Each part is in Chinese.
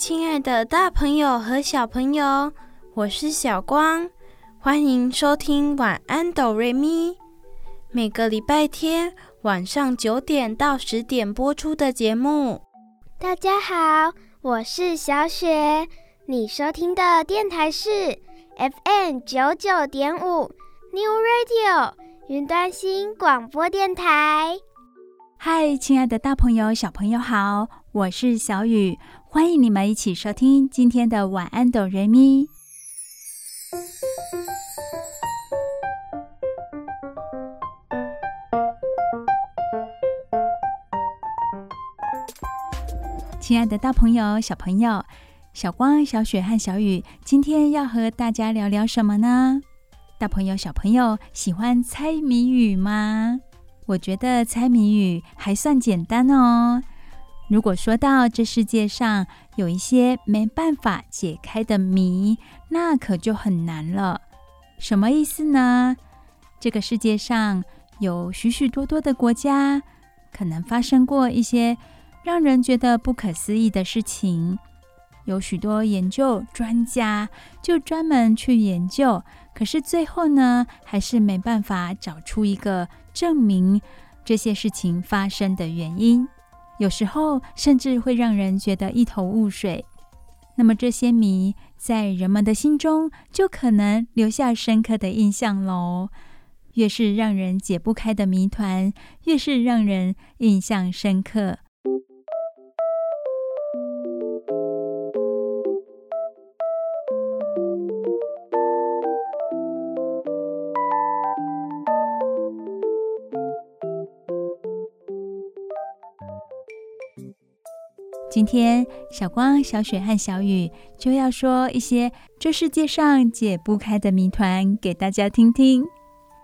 亲爱的大朋友和小朋友，我是小光，欢迎收听晚安哆瑞咪。每个礼拜天晚上九点到十点播出的节目。大家好，我是小雪，你收听的电台是 FM 九九点五 New Radio 云端新广播电台。嗨，亲爱的大朋友、小朋友好，我是小雨，欢迎你们一起收听今天的晚安哆瑞咪。亲爱的大朋友、小朋友，小光、小雪和小雨，今天要和大家聊聊什么呢？大朋友、小朋友喜欢猜谜语吗？我觉得猜谜语还算简单哦。如果说到这世界上有一些没办法解开的谜，那可就很难了。什么意思呢？这个世界上有许许多多的国家，可能发生过一些。让人觉得不可思议的事情，有许多研究专家就专门去研究，可是最后呢，还是没办法找出一个证明这些事情发生的原因。有时候甚至会让人觉得一头雾水。那么这些谜在人们的心中就可能留下深刻的印象喽。越是让人解不开的谜团，越是让人印象深刻。今天，小光、小雪和小雨就要说一些这世界上解不开的谜团给大家听听。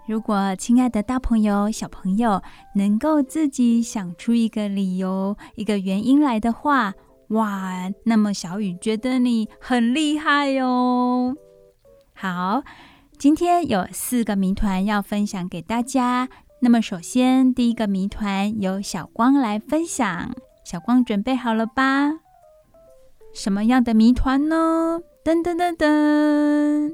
如果亲爱的大朋友、小朋友能够自己想出一个理由、一个原因来的话，哇，那么小雨觉得你很厉害哟。好，今天有四个谜团要分享给大家。那么，首先第一个谜团由小光来分享。小光准备好了吧？什么样的谜团呢？噔噔噔噔，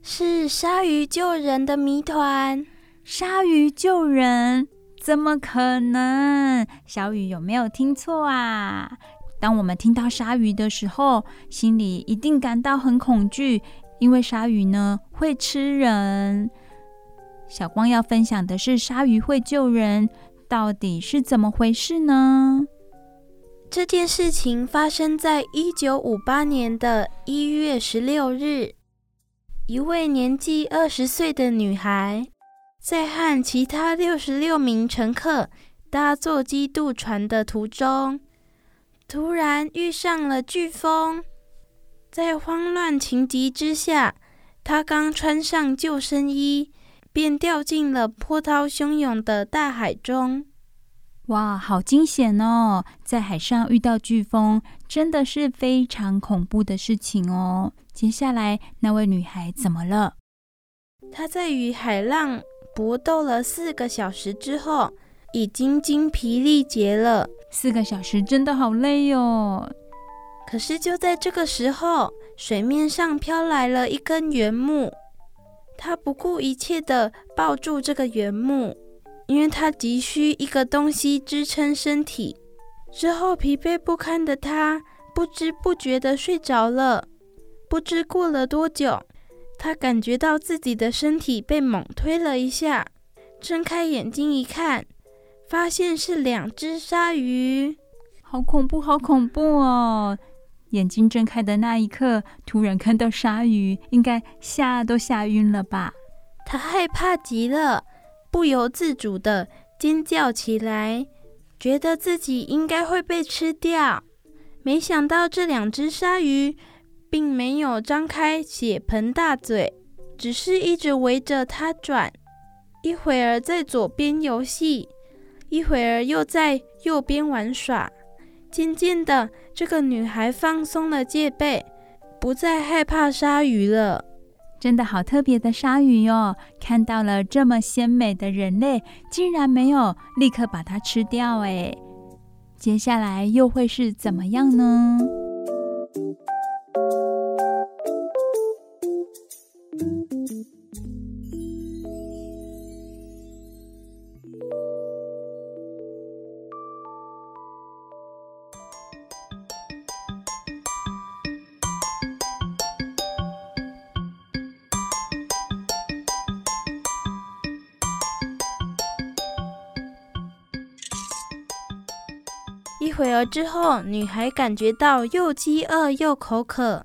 是鲨鱼救人的谜团。鲨鱼救人？怎么可能？小雨有没有听错啊？当我们听到鲨鱼的时候，心里一定感到很恐惧，因为鲨鱼呢会吃人。小光要分享的是鲨鱼会救人。到底是怎么回事呢？这件事情发生在一九五八年的一月十六日，一位年纪二十岁的女孩在和其他六十六名乘客搭坐基督船的途中，突然遇上了飓风，在慌乱情急之下，她刚穿上救生衣。便掉进了波涛汹涌的大海中。哇，好惊险哦！在海上遇到飓风，真的是非常恐怖的事情哦。接下来，那位女孩怎么了？她在与海浪搏斗了四个小时之后，已经精疲力竭了。四个小时真的好累哦。可是就在这个时候，水面上飘来了一根原木。他不顾一切地抱住这个原木，因为他急需一个东西支撑身体。之后疲惫不堪的他不知不觉地睡着了。不知过了多久，他感觉到自己的身体被猛推了一下，睁开眼睛一看，发现是两只鲨鱼。好恐怖，好恐怖哦！眼睛睁开的那一刻，突然看到鲨鱼，应该吓都吓晕了吧？他害怕极了，不由自主地尖叫起来。觉得自己应该会被吃掉。没想到这两只鲨鱼并没有张开血盆大嘴，只是一直围着它转，一会儿在左边游戏，一会儿又在右边玩耍。渐渐的，这个女孩放松了戒备，不再害怕鲨鱼了。真的好特别的鲨鱼哟！看到了这么鲜美的人类，竟然没有立刻把它吃掉哎！接下来又会是怎么样呢？之后，女孩感觉到又饥饿又口渴，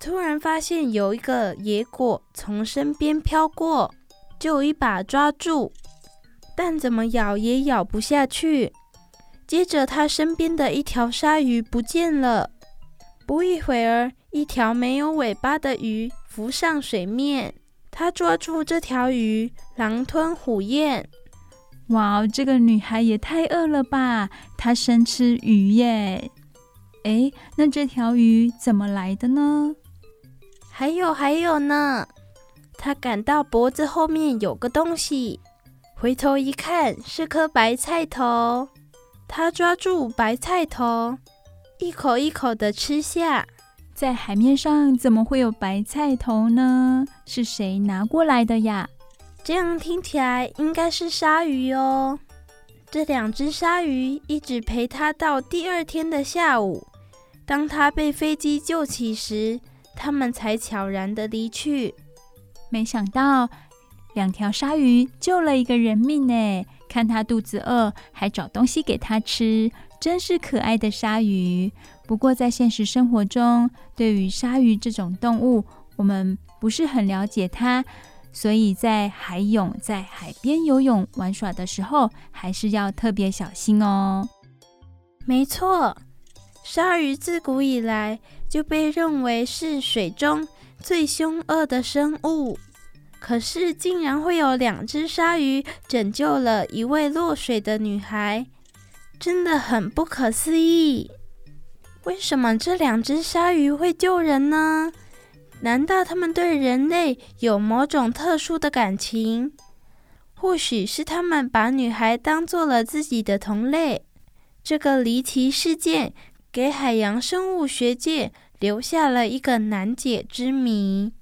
突然发现有一个野果从身边飘过，就一把抓住，但怎么咬也咬不下去。接着，她身边的一条鲨鱼不见了。不一会儿，一条没有尾巴的鱼浮上水面，她抓住这条鱼，狼吞虎咽。哇，这个女孩也太饿了吧！她生吃鱼耶。哎，那这条鱼怎么来的呢？还有还有呢，她感到脖子后面有个东西，回头一看是颗白菜头。她抓住白菜头，一口一口的吃下。在海面上怎么会有白菜头呢？是谁拿过来的呀？这样听起来应该是鲨鱼哦。这两只鲨鱼一直陪他到第二天的下午。当他被飞机救起时，他们才悄然的离去。没想到两条鲨鱼救了一个人命呢！看他肚子饿，还找东西给他吃，真是可爱的鲨鱼。不过在现实生活中，对于鲨鱼这种动物，我们不是很了解它。所以在海泳、在海边游泳玩耍的时候，还是要特别小心哦。没错，鲨鱼自古以来就被认为是水中最凶恶的生物。可是，竟然会有两只鲨鱼拯救了一位落水的女孩，真的很不可思议。为什么这两只鲨鱼会救人呢？难道他们对人类有某种特殊的感情？或许是他们把女孩当做了自己的同类。这个离奇事件给海洋生物学界留下了一个难解之谜。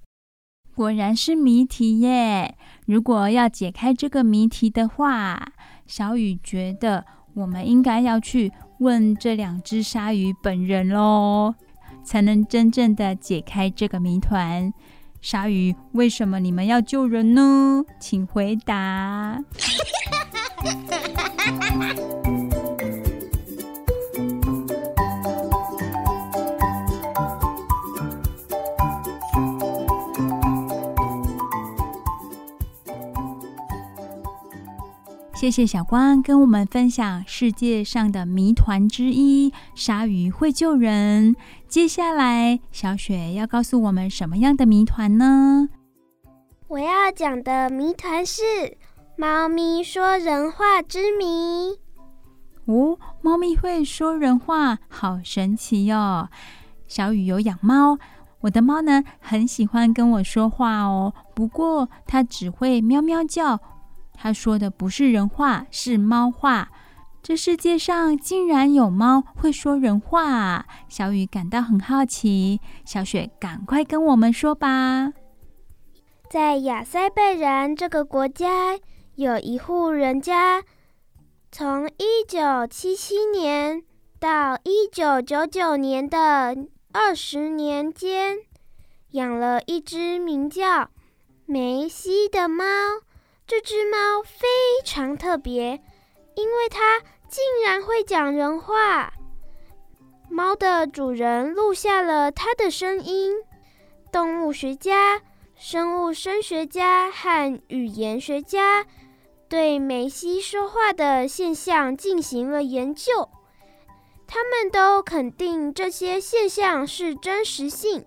果然是谜题耶！如果要解开这个谜题的话，小雨觉得我们应该要去问这两只鲨鱼本人喽。才能真正的解开这个谜团。鲨鱼，为什么你们要救人呢？请回答。谢谢小光跟我们分享世界上的谜团之一——鲨鱼会救人。接下来，小雪要告诉我们什么样的谜团呢？我要讲的谜团是猫咪说人话之谜。哦，猫咪会说人话，好神奇哟、哦！小雨有养猫，我的猫呢，很喜欢跟我说话哦。不过它只会喵喵叫。他说的不是人话，是猫话。这世界上竟然有猫会说人话！小雨感到很好奇。小雪，赶快跟我们说吧。在亚塞拜然这个国家，有一户人家，从一九七七年到一九九九年的二十年间，养了一只名叫梅西的猫。这只猫非常特别，因为它竟然会讲人话。猫的主人录下了它的声音。动物学家、生物声学家和语言学家对梅西说话的现象进行了研究。他们都肯定这些现象是真实性，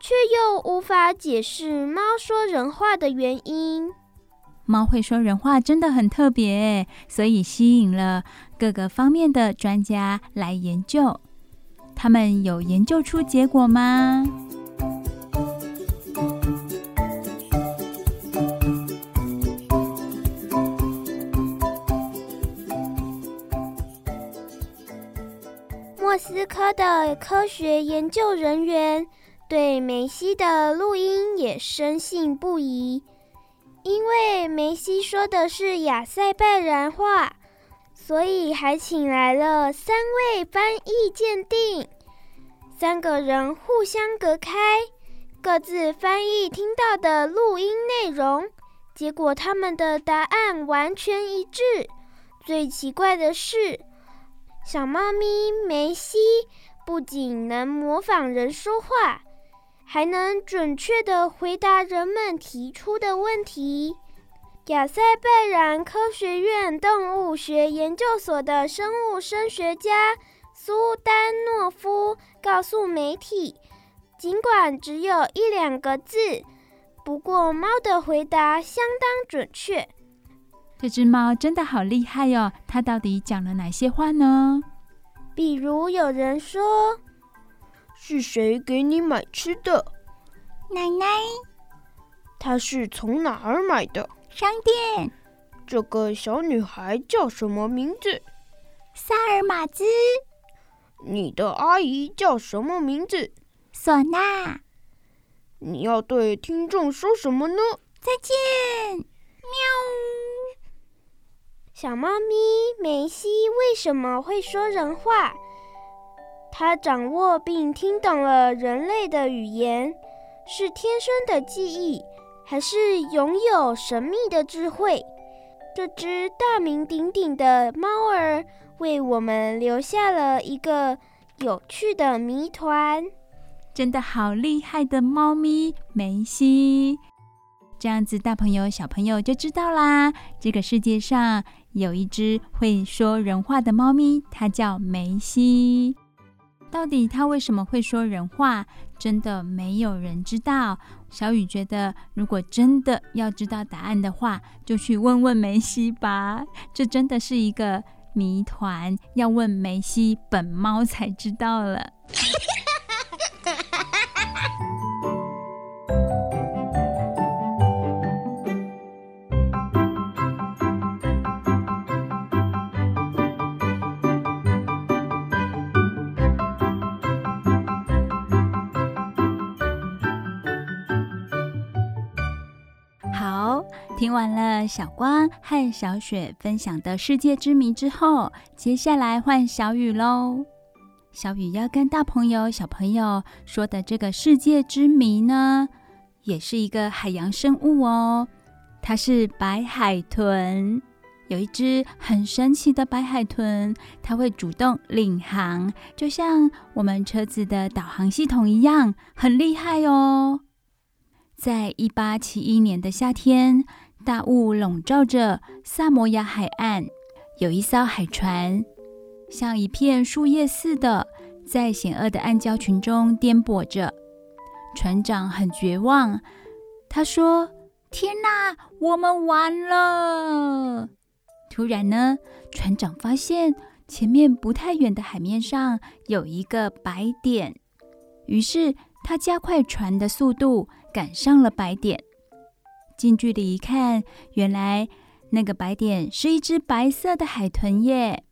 却又无法解释猫说人话的原因。猫会说人话真的很特别，所以吸引了各个方面的专家来研究。他们有研究出结果吗？莫斯科的科学研究人员对梅西的录音也深信不疑，因为梅西说的是亚塞拜然话，所以还请来了三位翻译鉴定。三个人互相隔开，各自翻译听到的录音内容，结果他们的答案完全一致。最奇怪的是，小猫咪梅西不仅能模仿人说话，还能准确地回答人们提出的问题。亚塞拜然科学院动物学研究所的生物生学家苏丹诺夫告诉媒体，尽管只有一两个字，不过猫的回答相当准确。这只猫真的好厉害哟！它到底讲了哪些话呢？比如有人说：“是谁给你买吃的？”奶奶。她是从哪儿买的？商店。这个小女孩叫什么名字？萨尔玛兹。你的阿姨叫什么名字？索娜。你要对听众说什么呢？再见，喵。小猫咪梅西为什么会说人话？它掌握并听懂了人类的语言，是天生的记忆，还是拥有神秘的智慧？这只大名鼎鼎的猫儿为我们留下了一个有趣的谜团。真的好厉害的猫咪梅西！这样子，大朋友小朋友就知道啦。这个世界上有一只会说人话的猫咪，它叫梅西。到底他为什么会说人话？真的没有人知道。小雨觉得，如果真的要知道答案的话，就去问问梅西吧。这真的是一个谜团，要问梅西本猫才知道了。听完了小光和小雪分享的世界之谜之后，接下来换小雨喽。小雨要跟大朋友、小朋友说的这个世界之谜呢，也是一个海洋生物哦。它是白海豚，有一只很神奇的白海豚，它会主动领航，就像我们车子的导航系统一样，很厉害哦。在一八七一年的夏天。大雾笼罩着萨摩亚海岸，有一艘海船，像一片树叶似的，在险恶的暗礁群中颠簸着。船长很绝望，他说：“天哪，我们完了！”突然呢，船长发现前面不太远的海面上有一个白点，于是他加快船的速度，赶上了白点。近距离一看，原来那个白点是一只白色的海豚耶！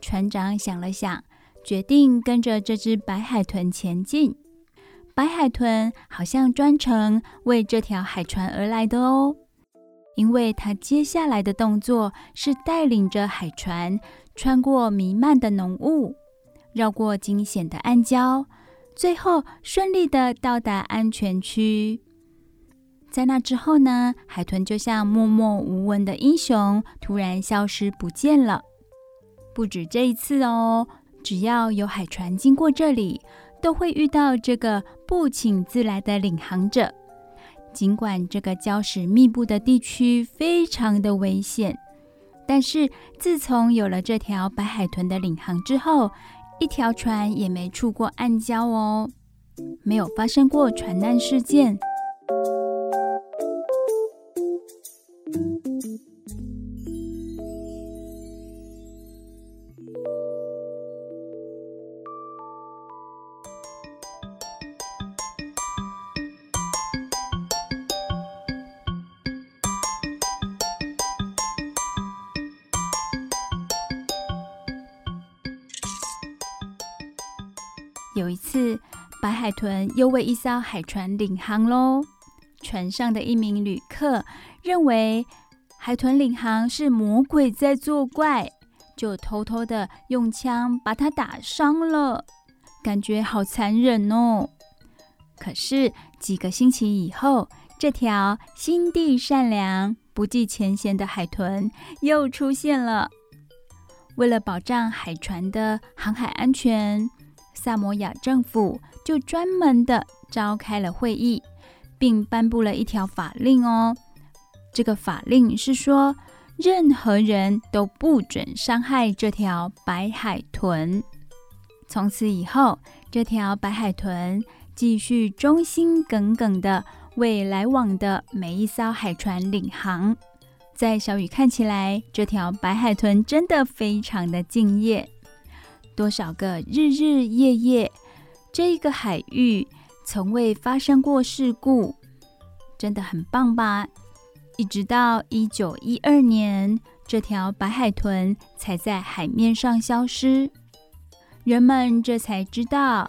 船长想了想，决定跟着这只白海豚前进。白海豚好像专程为这条海船而来的哦，因为它接下来的动作是带领着海船穿过弥漫的浓雾，绕过惊险的暗礁，最后顺利的到达安全区。在那之后呢，海豚就像默默无闻的英雄，突然消失不见了。不止这一次哦，只要有海船经过这里，都会遇到这个不请自来的领航者。尽管这个礁石密布的地区非常的危险，但是自从有了这条白海豚的领航之后，一条船也没触过暗礁哦，没有发生过船难事件。又为一艘海船领航喽。船上的一名旅客认为海豚领航是魔鬼在作怪，就偷偷的用枪把它打伤了，感觉好残忍哦。可是几个星期以后，这条心地善良、不计前嫌的海豚又出现了。为了保障海船的航海安全，萨摩亚政府就专门的召开了会议，并颁布了一条法令哦。这个法令是说，任何人都不准伤害这条白海豚。从此以后，这条白海豚继续忠心耿耿的为来往的每一艘海船领航。在小雨看起来，这条白海豚真的非常的敬业。多少个日日夜夜，这个海域从未发生过事故，真的很棒吧？一直到一九一二年，这条白海豚才在海面上消失，人们这才知道，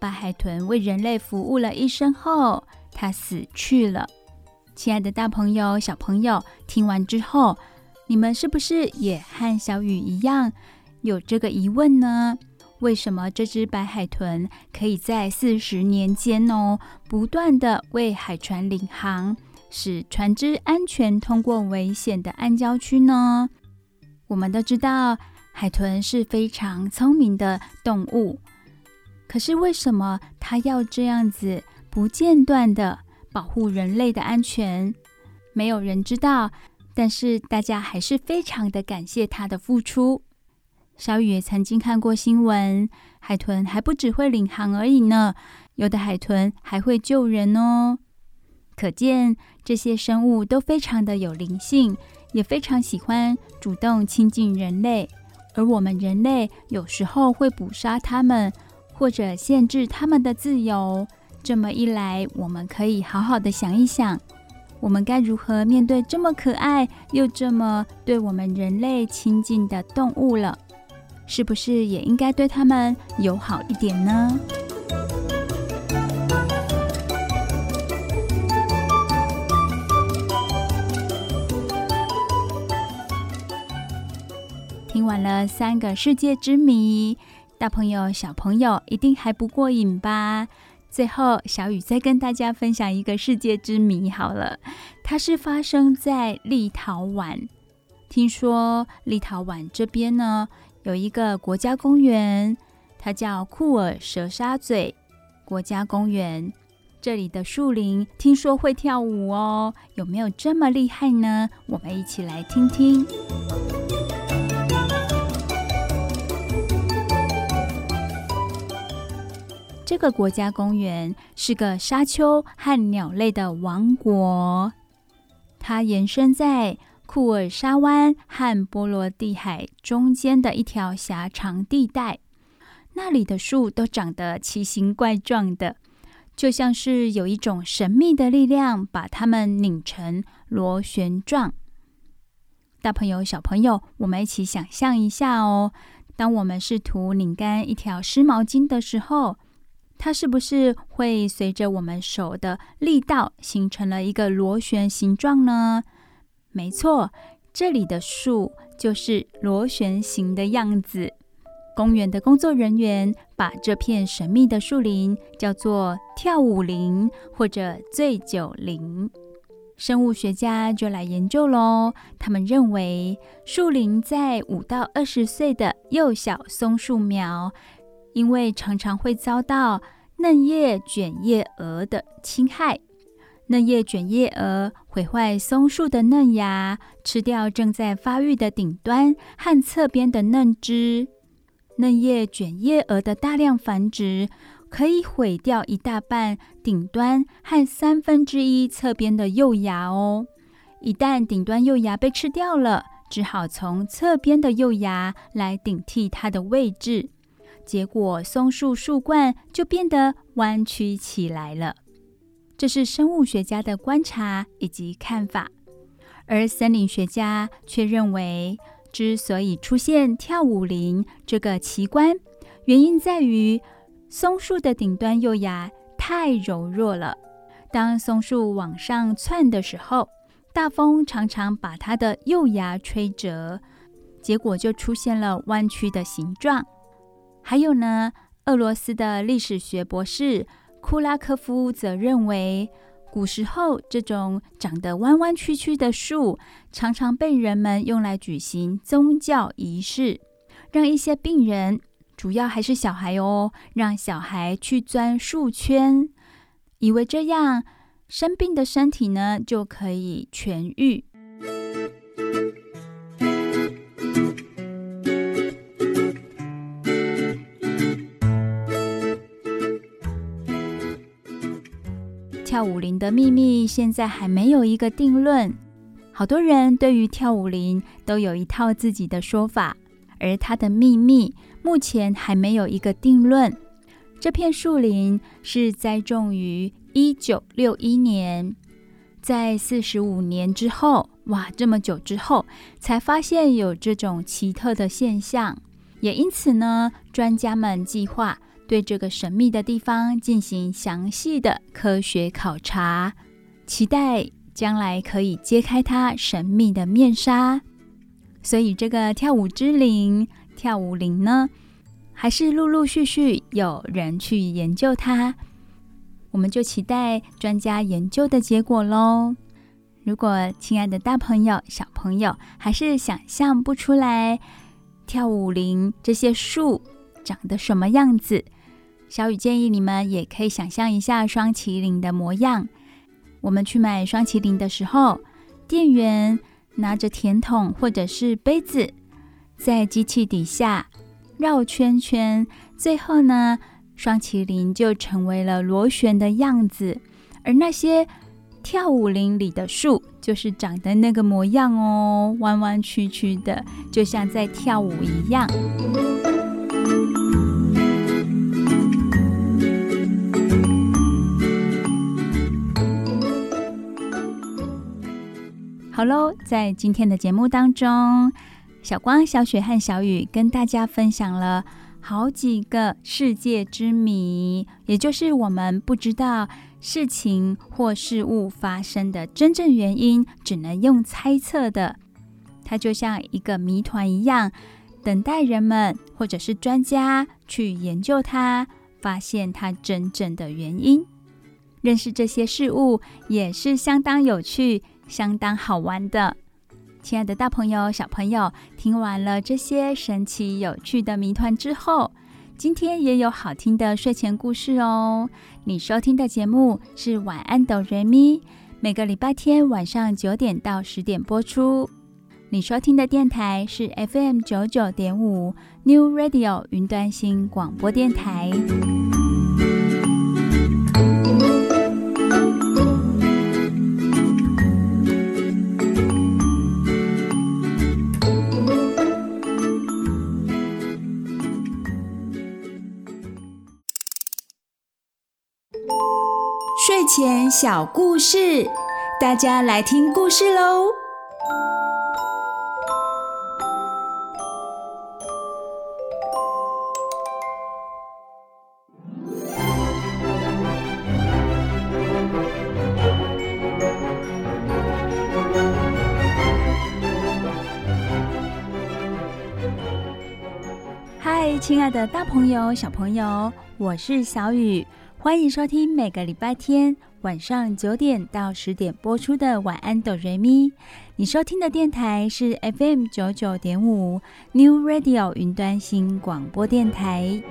白海豚为人类服务了一生后，它死去了。亲爱的大朋友、小朋友，听完之后，你们是不是也和小雨一样？有这个疑问呢？为什么这只白海豚可以在四十年间哦，不断的为海船领航，使船只安全通过危险的暗礁区呢？我们都知道，海豚是非常聪明的动物，可是为什么它要这样子不间断的保护人类的安全？没有人知道，但是大家还是非常的感谢它的付出。小雨也曾经看过新闻，海豚还不只会领航而已呢，有的海豚还会救人哦。可见这些生物都非常的有灵性，也非常喜欢主动亲近人类。而我们人类有时候会捕杀它们，或者限制它们的自由。这么一来，我们可以好好的想一想，我们该如何面对这么可爱又这么对我们人类亲近的动物了。是不是也应该对他们友好一点呢？听完了三个世界之谜，大朋友、小朋友一定还不过瘾吧？最后，小雨再跟大家分享一个世界之谜好了，它是发生在立陶宛。听说立陶宛这边呢，有一个国家公园，它叫库尔蛇沙嘴国家公园。这里的树林听说会跳舞哦，有没有这么厉害呢？我们一起来听听。这个国家公园是个沙丘和鸟类的王国，它延伸在。库尔沙湾和波罗的海中间的一条狭长地带，那里的树都长得奇形怪状的，就像是有一种神秘的力量把它们拧成螺旋状。大朋友、小朋友，我们一起想象一下哦，当我们试图拧干一条湿毛巾的时候，它是不是会随着我们手的力道形成了一个螺旋形状呢？没错，这里的树就是螺旋形的样子。公园的工作人员把这片神秘的树林叫做“跳舞林”或者“醉酒林”。生物学家就来研究喽。他们认为，树林在五到二十岁的幼小松树苗，因为常常会遭到嫩叶卷叶蛾的侵害。嫩叶卷叶蛾毁坏松树的嫩芽，吃掉正在发育的顶端和侧边的嫩枝。嫩叶卷叶蛾的大量繁殖，可以毁掉一大半顶端和三分之一侧边的幼芽哦。一旦顶端幼芽被吃掉了，只好从侧边的幼芽来顶替它的位置。结果松树树冠就变得弯曲起来了。这是生物学家的观察以及看法，而森林学家却认为，之所以出现跳舞林这个奇观，原因在于松树的顶端幼芽太柔弱了。当松树往上窜的时候，大风常常把它的幼芽吹折，结果就出现了弯曲的形状。还有呢，俄罗斯的历史学博士。库拉科夫则认为，古时候这种长得弯弯曲曲的树，常常被人们用来举行宗教仪式，让一些病人，主要还是小孩哦，让小孩去钻树圈，以为这样生病的身体呢就可以痊愈。跳舞林的秘密现在还没有一个定论，好多人对于跳舞林都有一套自己的说法，而它的秘密目前还没有一个定论。这片树林是栽种于一九六一年，在四十五年之后，哇，这么久之后才发现有这种奇特的现象，也因此呢，专家们计划。对这个神秘的地方进行详细的科学考察，期待将来可以揭开它神秘的面纱。所以，这个跳舞之林、跳舞林呢，还是陆陆续续有人去研究它。我们就期待专家研究的结果喽。如果亲爱的大朋友、小朋友还是想象不出来跳舞林这些树长得什么样子，小雨建议你们也可以想象一下双麒麟的模样。我们去买双麒麟的时候，店员拿着甜筒或者是杯子，在机器底下绕圈圈，最后呢，双麒麟就成为了螺旋的样子。而那些跳舞林里的树，就是长得那个模样哦，弯弯曲曲的，就像在跳舞一样。好喽，在今天的节目当中，小光、小雪和小雨跟大家分享了好几个世界之谜，也就是我们不知道事情或事物发生的真正原因，只能用猜测的。它就像一个谜团一样，等待人们或者是专家去研究它，发现它真正的原因。认识这些事物也是相当有趣。相当好玩的，亲爱的大朋友、小朋友，听完了这些神奇有趣的谜团之后，今天也有好听的睡前故事哦。你收听的节目是《晚安，哆瑞咪》，每个礼拜天晚上九点到十点播出。你收听的电台是 FM 九九点五 New Radio 云端新广播电台。小故事，大家来听故事喽！嗨，亲爱的大朋友、小朋友，我是小雨。欢迎收听每个礼拜天晚上九点到十点播出的晚安哆瑞咪。你收听的电台是 fm 九九点五 new radio 云端新广播电台。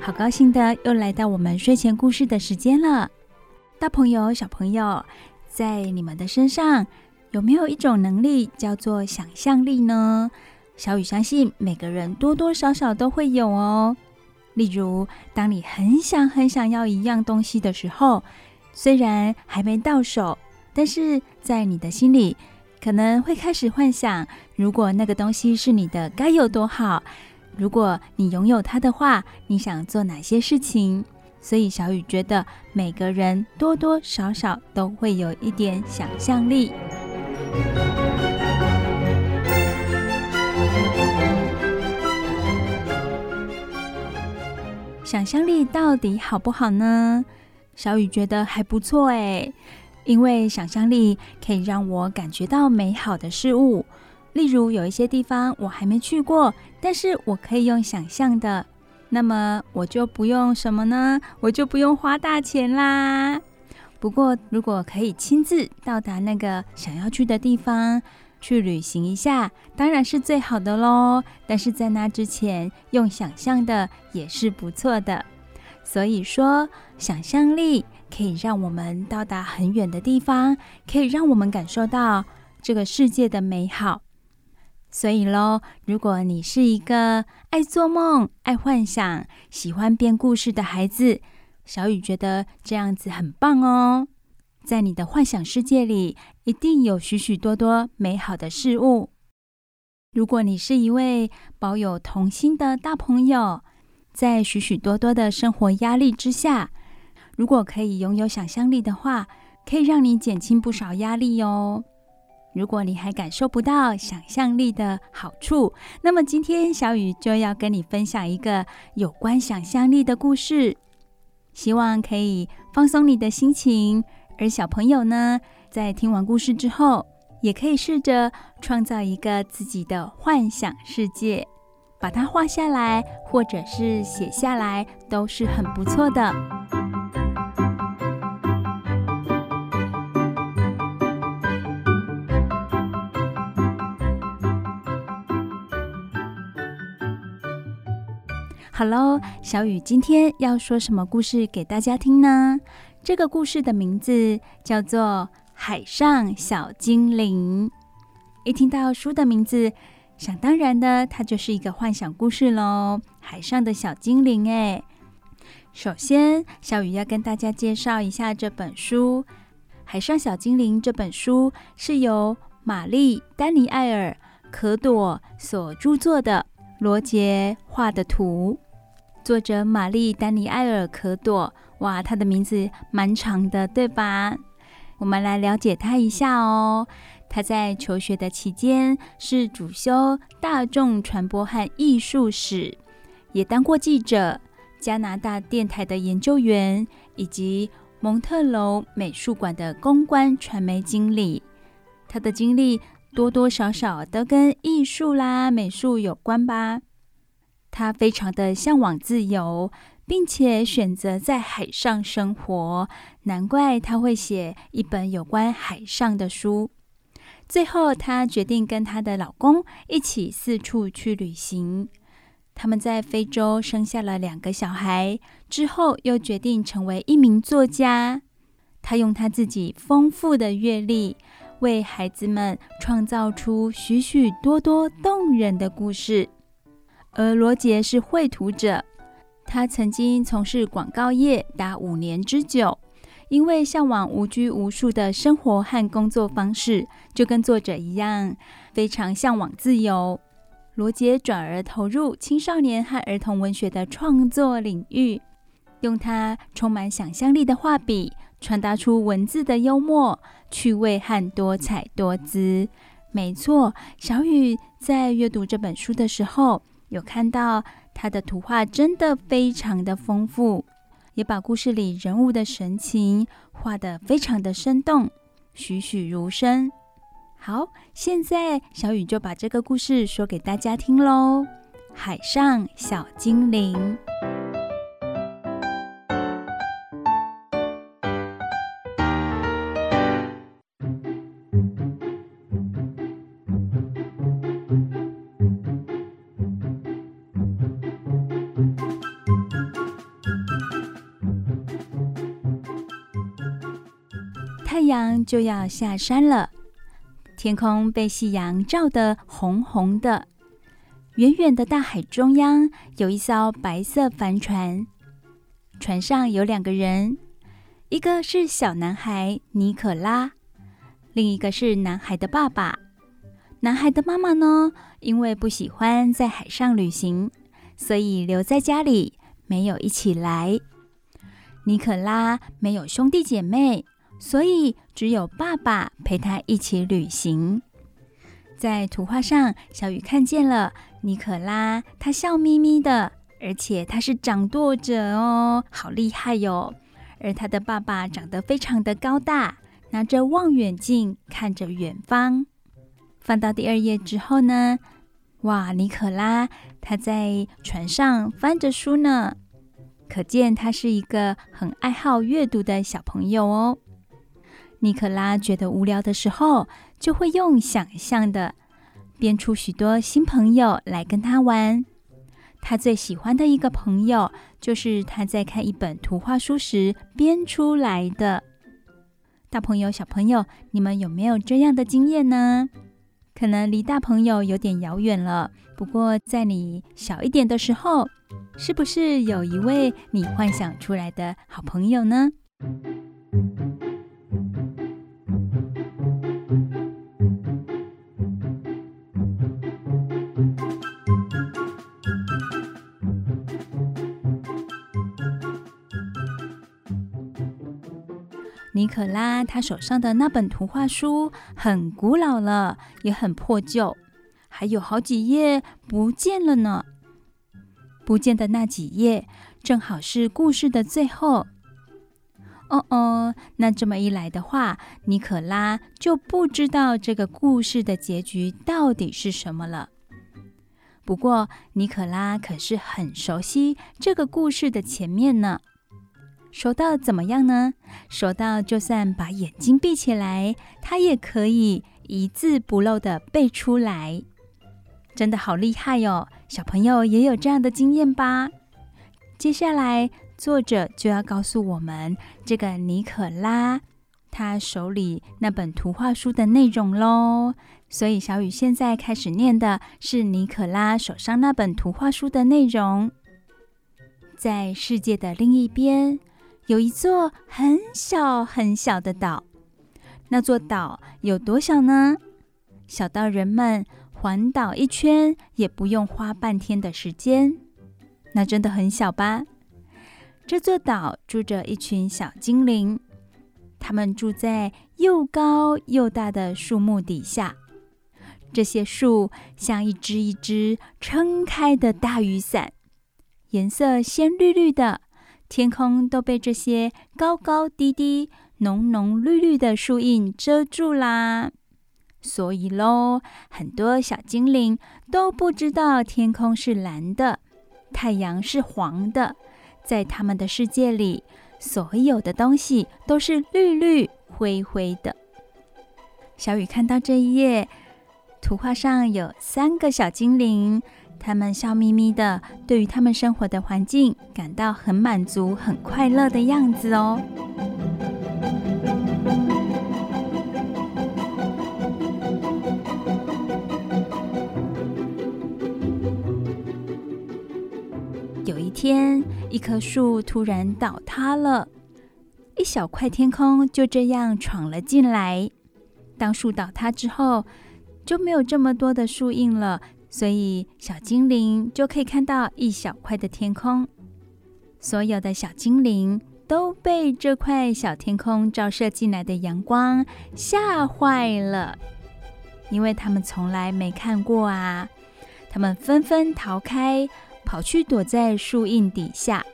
好高兴的又来到我们睡前故事的时间了。大朋友小朋友在你们的身上有没有一种能力叫做想象力呢？小雨相信每个人多多少少都会有哦。例如，当你很想很想要一样东西的时候，虽然还没到手，但是在你的心里可能会开始幻想，如果那个东西是你的，该有多好。如果你拥有它的话，你想做哪些事情？所以小雨觉得每个人多多少少都会有一点想象力。想象力到底好不好呢？小雨觉得还不错诶，因为想象力可以让我感觉到美好的事物。例如，有一些地方我还没去过，但是我可以用想象的，那么我就不用什么呢？我就不用花大钱啦。不过，如果可以亲自到达那个想要去的地方去旅行一下，当然是最好的喽。但是在那之前，用想象的也是不错的。所以说，想象力可以让我们到达很远的地方，可以让我们感受到这个世界的美好。所以喽，如果你是一个爱做梦、爱幻想、喜欢编故事的孩子，小雨觉得这样子很棒哦。在你的幻想世界里，一定有许许多多美好的事物。如果你是一位保有童心的大朋友，在许许多多的生活压力之下，如果可以拥有想象力的话，可以让你减轻不少压力哦。如果你还感受不到想象力的好处，那么今天小雨就要跟你分享一个有关想象力的故事，希望可以放松你的心情。而小朋友呢，在听完故事之后，也可以试着创造一个自己的幻想世界，把它画下来，或者是写下来，都是很不错的。哈喽，小雨今天要说什么故事给大家听呢？这个故事的名字叫做《海上小精灵》。一听到书的名字，想当然的，它就是一个幻想故事喽。海上的小精灵，哎，首先，小雨要跟大家介绍一下这本书《海上小精灵》。这本书是由玛丽·丹尼埃尔·可朵所著作的，罗杰画的图。作者玛丽·丹尼埃尔·可朵，哇，她的名字蛮长的，对吧？我们来了解她一下哦。她在求学的期间是主修大众传播和艺术史，也当过记者、加拿大电台的研究员，以及蒙特娄美术馆的公关传媒经理。她的经历多多少少都跟艺术啦、美术有关吧。他非常的向往自由，并且选择在海上生活，难怪他会写一本有关海上的书。最后，他决定跟她的老公一起四处去旅行。他们在非洲生下了两个小孩，之后又决定成为一名作家。他用他自己丰富的阅历，为孩子们创造出许许多多动人的故事。而罗杰是绘图者，他曾经从事广告业达五年之久，因为向往无拘无束的生活和工作方式，就跟作者一样，非常向往自由。罗杰转而投入青少年和儿童文学的创作领域，用他充满想象力的画笔，传达出文字的幽默、趣味和多彩多姿。没错，小雨在阅读这本书的时候，有看到他的图画真的非常的丰富，也把故事里人物的神情画得非常的生动，栩栩如生。好，现在小雨就把这个故事说给大家听喽，《海上小精灵》。阳就要下山了，天空被夕阳照得红红的。远远的大海中央有一艘白色帆船，船上有两个人，一个是小男孩尼可拉，另一个是男孩的爸爸。男孩的妈妈呢，因为不喜欢在海上旅行，所以留在家里，没有一起来。尼可拉没有兄弟姐妹，所以只有爸爸陪他一起旅行。在图画上，小雨看见了尼可拉，他笑眯眯的，而且他是掌舵者哦，好厉害哟！而他的爸爸长得非常的高大，拿着望远镜看着远方。翻到第二页之后呢，哇，尼可拉他在船上翻着书呢，可见他是一个很爱好阅读的小朋友哦。尼可拉觉得无聊的时候，就会用想象的编出许多新朋友来跟他玩。他最喜欢的一个朋友，就是他在看一本图画书时编出来的。大朋友、小朋友，你们有没有这样的经验呢？可能离大朋友有点遥远了，不过在你小一点的时候，是不是有一位你幻想出来的好朋友呢？尼可拉他手上的那本图画书很古老了，也很破旧，还有好几页不见了呢。不见的那几页正好是故事的最后。哦哦，那这么一来的话，尼可拉就不知道这个故事的结局到底是什么了。不过，尼可拉可是很熟悉这个故事的前面呢。熟到怎么样呢？熟到就算把眼睛闭起来，他也可以一字不漏的背出来，真的好厉害哟！小朋友也有这样的经验吧？接下来作者就要告诉我们这个尼可拉他手里那本图画书的内容喽。所以小雨现在开始念的是尼可拉手上那本图画书的内容，在世界的另一边。有一座很小很小的岛，那座岛有多小呢？小到人们环岛一圈也不用花半天的时间，那真的很小吧？这座岛住着一群小精灵，他们住在又高又大的树木底下，这些树像一只一只撑开的大雨伞，颜色鲜绿绿的。天空都被这些高高低低、浓浓绿绿的树荫遮住啦，所以喽，很多小精灵都不知道天空是蓝的，太阳是黄的。在他们的世界里，所有的东西都是绿绿灰灰的。小雨看到这一页，图画上有三个小精灵。他们笑眯眯的，对于他们生活的环境感到很满足、很快乐的样子哦。有一天，一棵树突然倒塌了，一小块天空就这样闯了进来。当树倒塌之后，就没有这么多的树荫了。所以，小精灵就可以看到一小块的天空。所有的小精灵都被这块小天空照射进来的阳光吓坏了，因为他们从来没看过啊！他们纷纷逃开，跑去躲在树荫底下。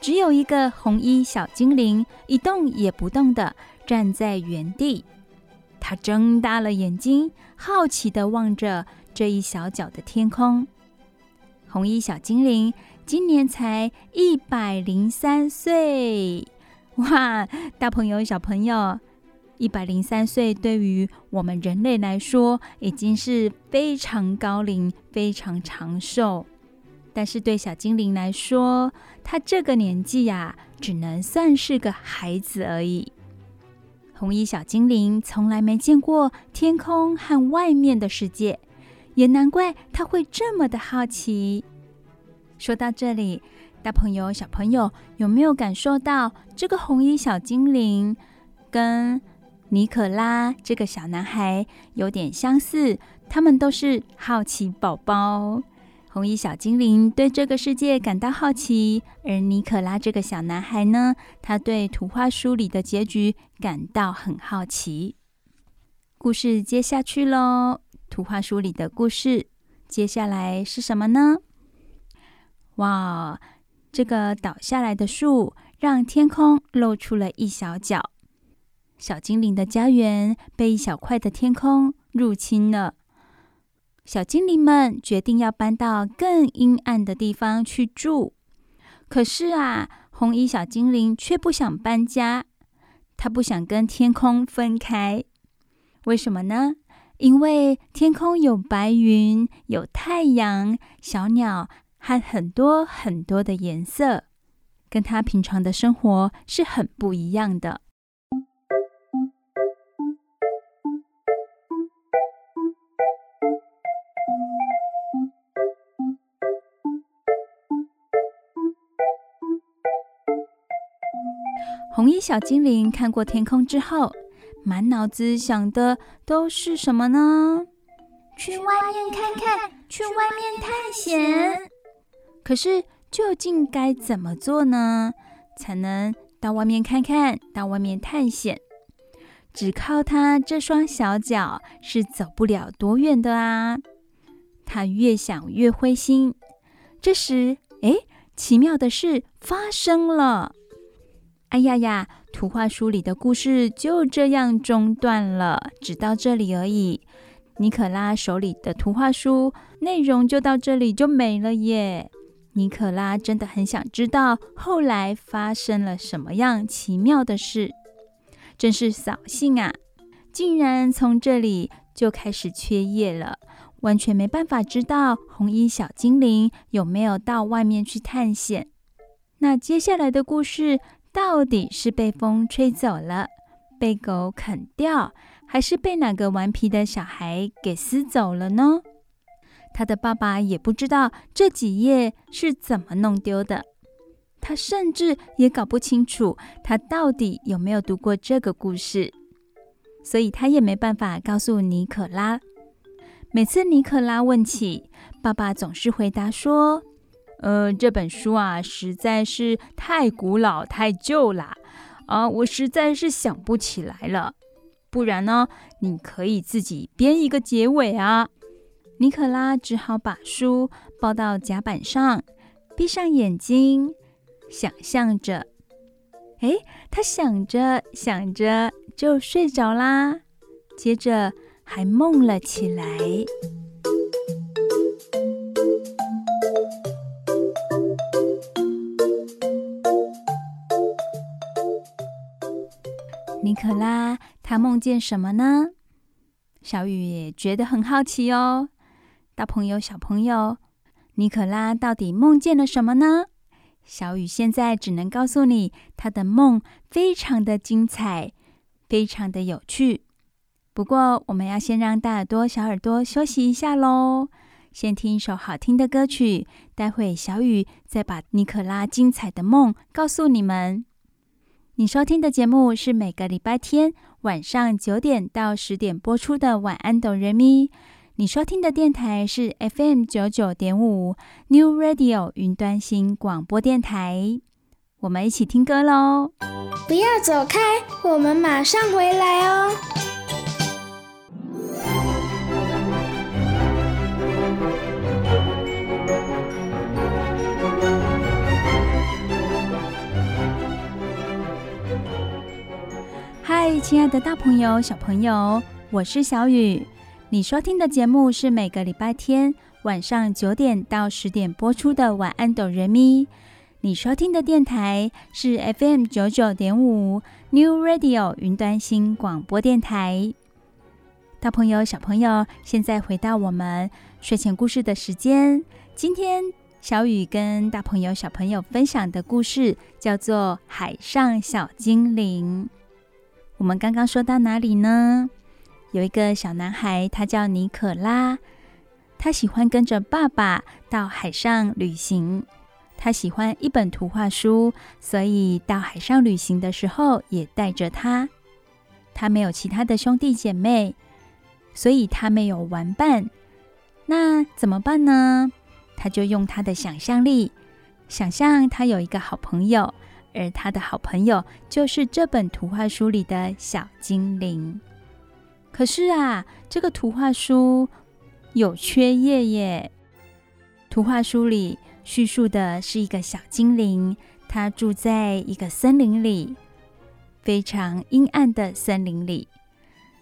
只有一个红衣小精灵一动也不动地站在原地，他睁大了眼睛，好奇地望着。这一小角的天空，红衣小精灵今年才一百零三岁，哇！大朋友、小朋友，一百零三岁对于我们人类来说已经是非常高龄、非常长寿。但是对小精灵来说，他这个年纪呀，只能算是个孩子而已。红衣小精灵从来没见过天空和外面的世界，也难怪他会这么的好奇。说到这里，大朋友、小朋友有没有感受到这个红衣小精灵跟尼可拉这个小男孩有点相似？他们都是好奇宝宝。红衣小精灵对这个世界感到好奇，而尼可拉这个小男孩呢，他对图画书里的结局感到很好奇。故事接下去喽，图画书里的故事接下来是什么呢？哇，这个倒下来的树让天空露出了一小角，小精灵的家园被一小块的天空入侵了。小精灵们决定要搬到更阴暗的地方去住，可是啊，红衣小精灵却不想搬家，他不想跟天空分开。为什么呢？因为天空有白云、有太阳、小鸟和很多很多的颜色，跟他平常的生活是很不一样的。红衣小精灵看过天空之后，满脑子想的都是什么呢？去外面看看，去外面探险。可是究竟该怎么做呢？才能到外面看看，到外面探险？只靠他这双小脚是走不了多远的啊！他越想越灰心。这时，哎，奇妙的事发生了。哎呀呀！图画书里的故事就这样中断了，只到这里而已。尼可拉手里的图画书内容就到这里就没了耶。尼可拉真的很想知道后来发生了什么样奇妙的事，真是扫兴啊！竟然从这里就开始缺页了，完全没办法知道红衣小精灵有没有到外面去探险。那接下来的故事。到底是被风吹走了，被狗啃掉，还是被哪个顽皮的小孩给撕走了呢？他的爸爸也不知道这几页是怎么弄丢的，他甚至也搞不清楚他到底有没有读过这个故事，所以他也没办法告诉尼可拉。每次尼可拉问起，爸爸总是回答说。呃，这本书啊，实在是太古老、太旧了啊，我实在是想不起来了。不然呢，你可以自己编一个结尾啊。尼可拉只好把书抱到甲板上，闭上眼睛，想象着。哎，他想着想着就睡着啦，接着还梦了起来。尼可拉，他梦见什么呢？小雨也觉得很好奇哦。大朋友、小朋友，尼可拉到底梦见了什么呢？小雨现在只能告诉你，他的梦非常的精彩，非常的有趣。不过，我们要先让大耳朵、小耳朵休息一下喽，先听一首好听的歌曲。待会小雨再把尼可拉精彩的梦告诉你们。你收听的节目是每个礼拜天晚上九点到十点播出的《晚安，哆瑞咪》。你收听的电台是 FM 九九点五 New Radio 云端新广播电台。我们一起听歌喽！不要走开，我们马上回来哦。嗨，亲爱的大朋友、小朋友，我是小雨。你收听的节目是每个礼拜天晚上九点到十点播出的《晚安，哆瑞咪》。你收听的电台是 FM 九九点五 New Radio 云端新广播电台。大朋友、小朋友，现在回到我们睡前故事的时间。今天小雨跟大朋友、小朋友分享的故事叫做《海上小精灵》。我们刚刚说到哪里呢？有一个小男孩，他叫尼可拉，他喜欢跟着爸爸到海上旅行。他喜欢一本图画书，所以到海上旅行的时候也带着他。他没有其他的兄弟姐妹，所以他没有玩伴。那怎么办呢？他就用他的想象力，想象他有一个好朋友。而他的好朋友就是这本图画书里的小精灵。可是啊，这个图画书有缺页耶。图画书里叙述的是一个小精灵，他住在一个森林里，非常阴暗的森林里。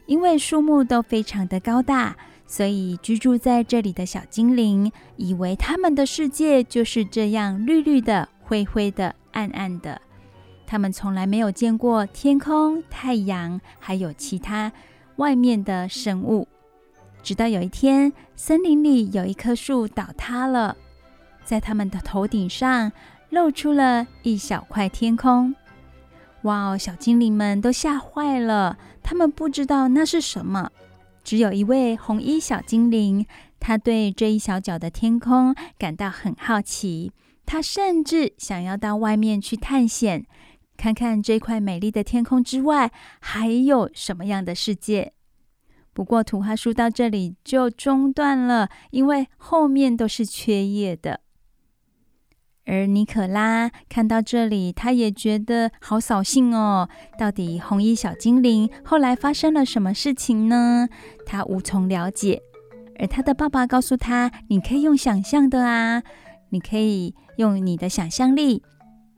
因为树木都非常的高大，所以居住在这里的小精灵以为他们的世界就是这样绿绿的、灰灰的。暗暗的，他们从来没有见过天空、太阳，还有其他外面的生物。直到有一天，森林里有一棵树倒塌了，在他们的头顶上露出了一小块天空。哇哦！小精灵们都吓坏了，他们不知道那是什么。只有一位红衣小精灵，他对这一小角的天空感到很好奇。他甚至想要到外面去探险，看看这块美丽的天空之外还有什么样的世界。不过，图画书到这里就中断了，因为后面都是缺页的。而尼可拉看到这里，他也觉得好扫兴哦。到底红衣小精灵后来发生了什么事情呢？他无从了解。而他的爸爸告诉他：“你可以用想象的啊。”你可以用你的想象力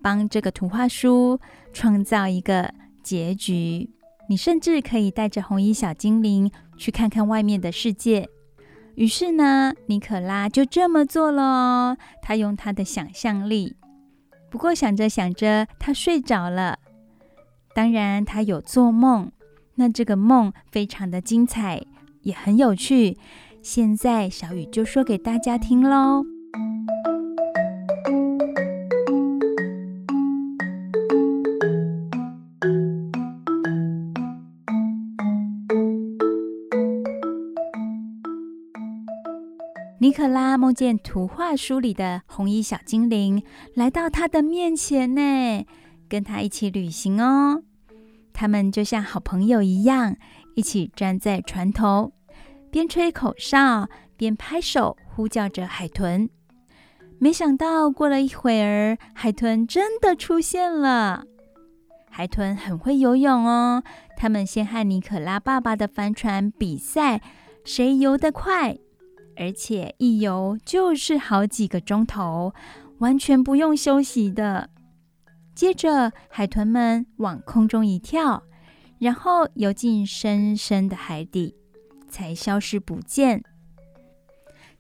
帮这个图画书创造一个结局。你甚至可以带着红衣小精灵去看看外面的世界。于是呢，尼可拉就这么做了。他用他的想象力，不过想着想着，他睡着了。当然，他有做梦。那这个梦非常的精彩，也很有趣。现在小雨就说给大家听喽。尼可拉梦见图画书里的红衣小精灵来到他的面前呢，跟他一起旅行哦。他们就像好朋友一样，一起站在船头，边吹口哨边拍手呼叫着海豚。没想到过了一会儿，海豚真的出现了。海豚很会游泳哦，他们先和尼可拉爸爸的帆船比赛，谁游得快。而且一游就是好几个钟头，完全不用休息的。接着，海豚们往空中一跳，然后游进深深的海底，才消失不见。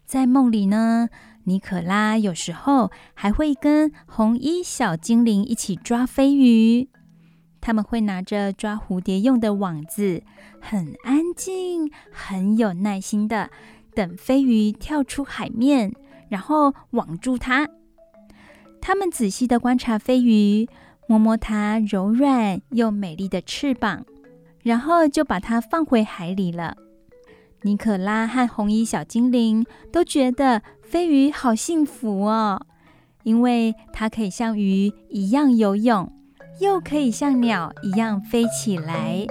在梦里呢，尼可拉有时候还会跟红衣小精灵一起抓飞鱼。他们会拿着抓蝴蝶用的网子，很安静、很有耐心的。等飞鱼跳出海面，然后网住它。他们仔细地观察飞鱼，摸摸它柔软又美丽的翅膀，然后就把它放回海里了。尼可拉和红衣小精灵都觉得飞鱼好幸福哦，因为它可以像鱼一样游泳，又可以像鸟一样飞起来。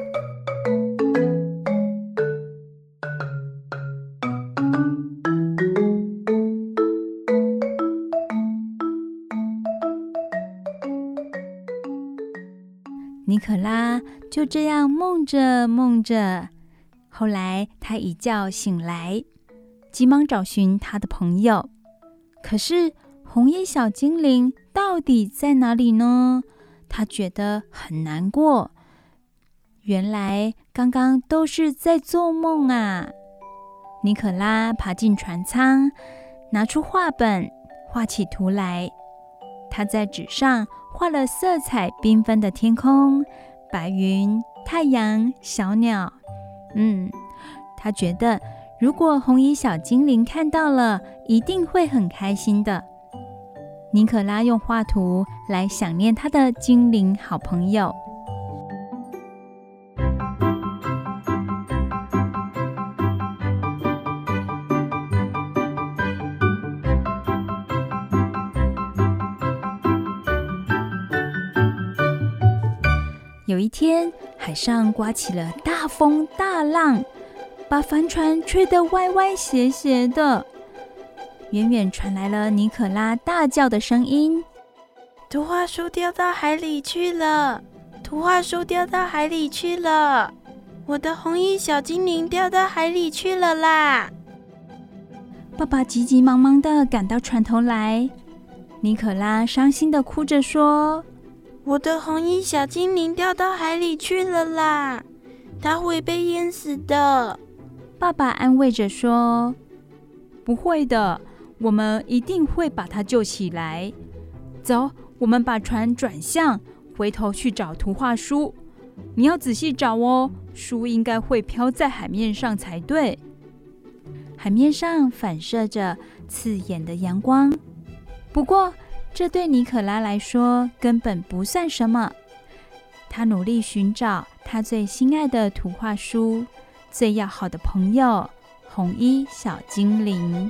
就这样梦着梦着，后来他一觉醒来，急忙找寻他的朋友。可是红衣小精灵到底在哪里呢？他觉得很难过。原来刚刚都是在做梦啊！尼可拉爬进船舱，拿出画本，画起图来。他在纸上。画了色彩缤纷的天空、白云、太阳、小鸟。嗯，他觉得如果红衣小精灵看到了，一定会很开心的。尼可拉用画图来想念他的精灵好朋友。天，海上刮起了大风大浪，把帆船吹得歪歪斜斜的。远远传来了尼可拉大叫的声音：“图画书掉到海里去了！图画书掉到海里去了！我的红衣小精灵掉到海里去了啦！”爸爸急急忙忙的赶到船头来，尼可拉伤心的哭着说：“我的红衣小精灵掉到海里去了啦，它会被淹死的。”爸爸安慰着说：“不会的。”我们一定会把它救起来。走，我们把船转向，回头去找图画书。你要仔细找哦，书应该会飘在海面上才对。海面上反射着刺眼的阳光，不过这对尼可拉来说根本不算什么。他努力寻找他最心爱的图画书，最要好的朋友——红衣小精灵。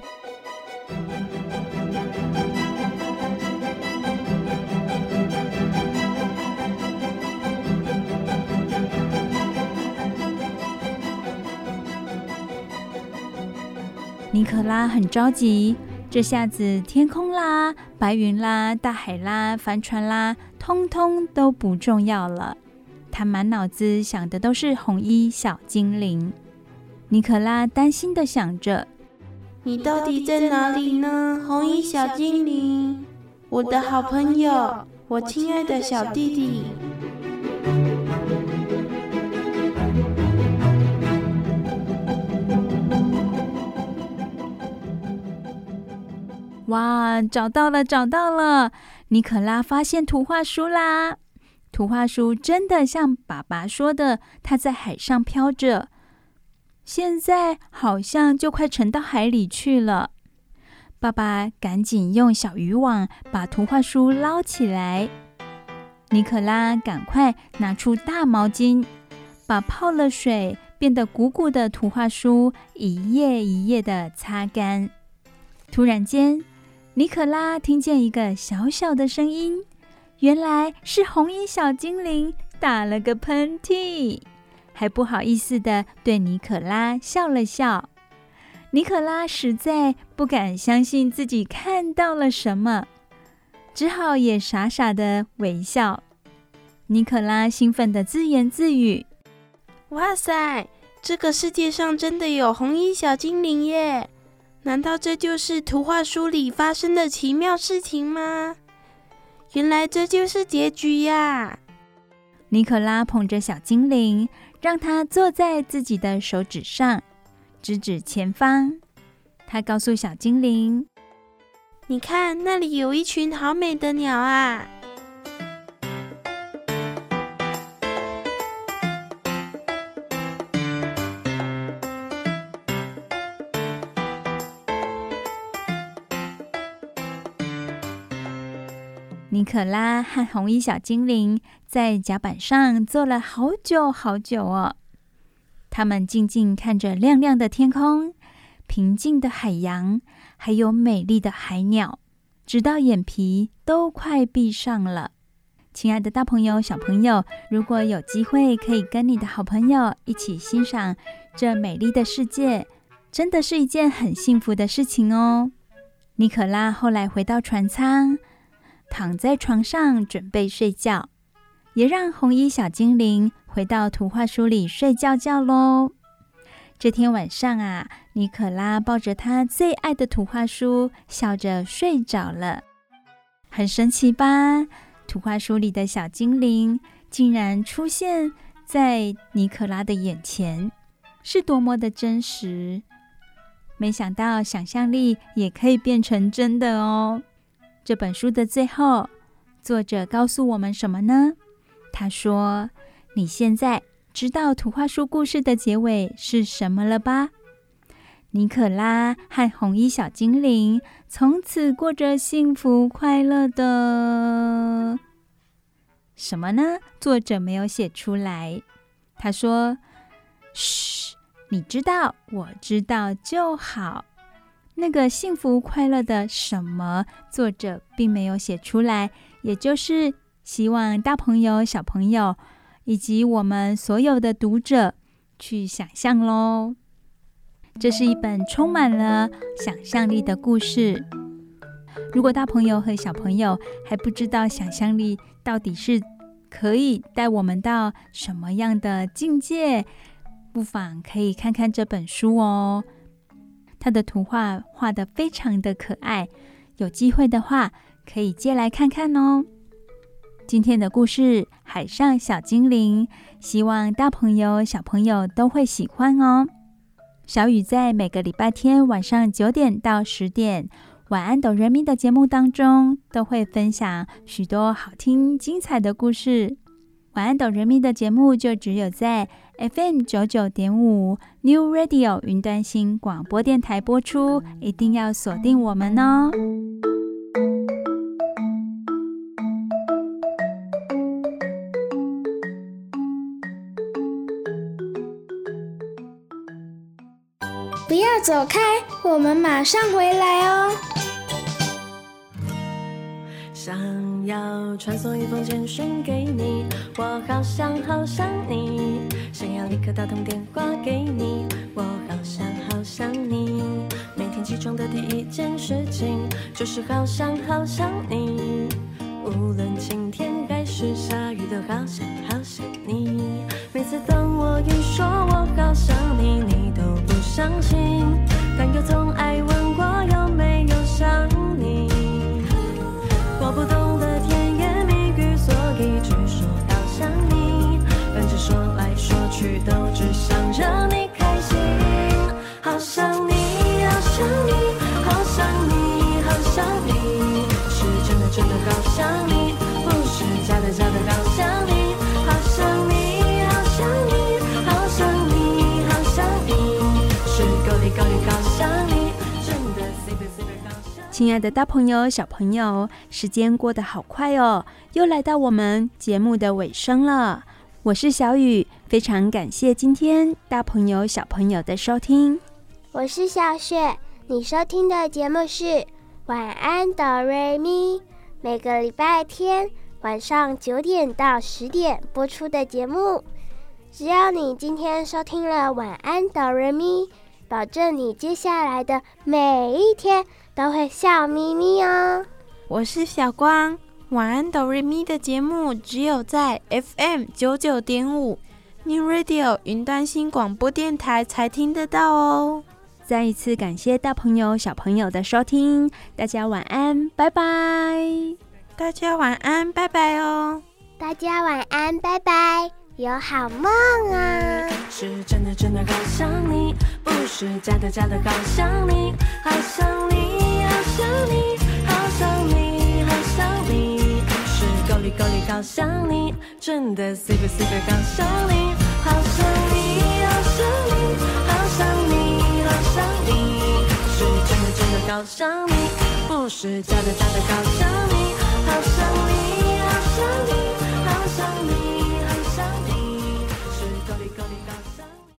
尼可拉很着急，这下子天空啦、白云啦、大海啦、帆船啦，通通都不重要了。他满脑子想的都是红衣小精灵。尼可拉担心的想着。你到底在哪里呢，红衣小精灵？我的好朋友，我亲爱的小弟弟。哇，找到了，找到了！尼可拉发现图画书啦！图画书真的像爸爸说的，它在海上飘着。现在好像就快沉到海里去了。爸爸赶紧用小渔网把图画书捞起来。尼可拉赶快拿出大毛巾，把泡了水变得鼓鼓的图画书一页一页的擦干。突然间，尼可拉听见一个小小的声音，原来是红衣小精灵打了个喷嚏。还不好意思地对尼可拉笑了笑。尼可拉实在不敢相信自己看到了什么，只好也傻傻地微笑。尼可拉兴奋地自言自语：“哇塞，这个世界上真的有红衣小精灵耶！难道这就是图画书里发生的奇妙事情吗？原来这就是结局呀！”尼可拉捧着小精灵。让他坐在自己的手指上，指指前方。他告诉小精灵：“你看，那里有一群好美的鸟啊！”可拉和红衣小精灵在甲板上坐了好久好久哦。他们静静看着亮亮的天空、平静的海洋，还有美丽的海鸟，直到眼皮都快闭上了。亲爱的大朋友、小朋友，如果有机会可以跟你的好朋友一起欣赏这美丽的世界，真的是一件很幸福的事情哦。尼可拉后来回到船舱。躺在床上准备睡觉，也让红衣小精灵回到图画书里睡觉觉喽。这天晚上啊，尼可拉抱着他最爱的图画书，笑着睡着了。很神奇吧？图画书里的小精灵竟然出现在尼可拉的眼前，是多么的真实！没想到想象力也可以变成真的哦。这本书的最后，作者告诉我们什么呢？他说：“你现在知道图画书故事的结尾是什么了吧？尼可拉和红衣小精灵从此过着幸福快乐的……什么呢？作者没有写出来。他说：‘嘘，你知道，我知道就好。’”那个幸福快乐的什么，作者并没有写出来，也就是希望大朋友、小朋友以及我们所有的读者去想象喽。这是一本充满了想象力的故事。如果大朋友和小朋友还不知道想象力到底是可以带我们到什么样的境界，不妨可以看看这本书哦。它的图画画得非常的可爱，有机会的话可以借来看看哦。今天的故事《海上小精灵》，希望大朋友小朋友都会喜欢哦。小雨在每个礼拜天晚上九点到十点，晚安哆瑞咪的节目当中，都会分享许多好听精彩的故事。晚安哆瑞咪的节目就只有在 FM 九九点五 New Radio 云端新广播电台播出，一定要锁定我们哦。不要走开，我们马上回来哦。想要传送一封简讯给你，我好想好想你。想要立刻打通电话给你，我好想好想你。每天起床的第一件事情，就是好想好想你。无论晴天还是下雨，都好想好想你。每次当我一说我好想你，你都不相信，但又总爱问亲爱的大朋友、小朋友，时间过得好快哦，又来到我们节目的尾声了。我是小雨，非常感谢今天大朋友、小朋友的收听。我是小雪，你收听的节目是《晚安哆瑞咪》，每个礼拜天晚上九点到十点播出的节目。只要你今天收听了《晚安哆瑞咪》，保证你接下来的每一天都会笑眯眯哦。我是小光，《晚安哆瑞咪》的节目只有在 FM 九九点五 New Radio 云端新广播电台才听得到哦。再一次感谢大朋友、小朋友的收听，大家晚安，拜拜！大家晚安，拜拜哦！大家晚安，拜拜，有好梦啊！是真的真的好想你，不是假的假的好想你，好想你，好想你，好想你，好想你，是够力够力好想你，真的 super super 好想你，好想好想你，不是假的假的好想你，好想你，好想你，好想你。